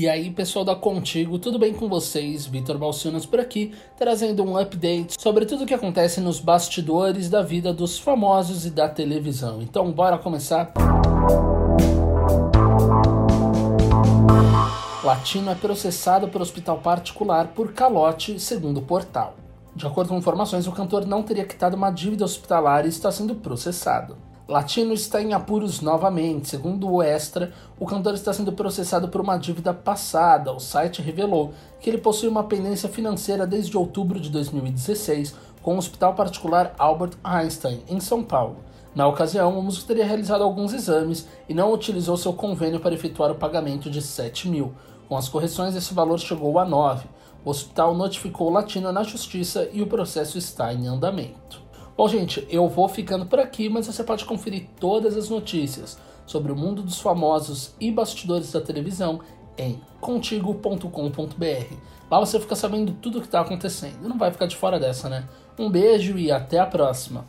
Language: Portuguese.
E aí, pessoal da Contigo, tudo bem com vocês? Vitor Balcinas por aqui, trazendo um update sobre tudo o que acontece nos bastidores da vida dos famosos e da televisão. Então, bora começar? Latino é processado por hospital particular por calote, segundo o portal. De acordo com informações, o cantor não teria quitado uma dívida hospitalar e está sendo processado. Latino está em apuros novamente. Segundo o Extra, o cantor está sendo processado por uma dívida passada. O site revelou que ele possui uma pendência financeira desde outubro de 2016 com o Hospital Particular Albert Einstein, em São Paulo. Na ocasião, o músico teria realizado alguns exames e não utilizou seu convênio para efetuar o pagamento de 7 mil. Com as correções, esse valor chegou a 9. O hospital notificou o Latino na justiça e o processo está em andamento. Bom, gente, eu vou ficando por aqui, mas você pode conferir todas as notícias sobre o mundo dos famosos e bastidores da televisão em contigo.com.br. Lá você fica sabendo tudo o que está acontecendo. Não vai ficar de fora dessa, né? Um beijo e até a próxima!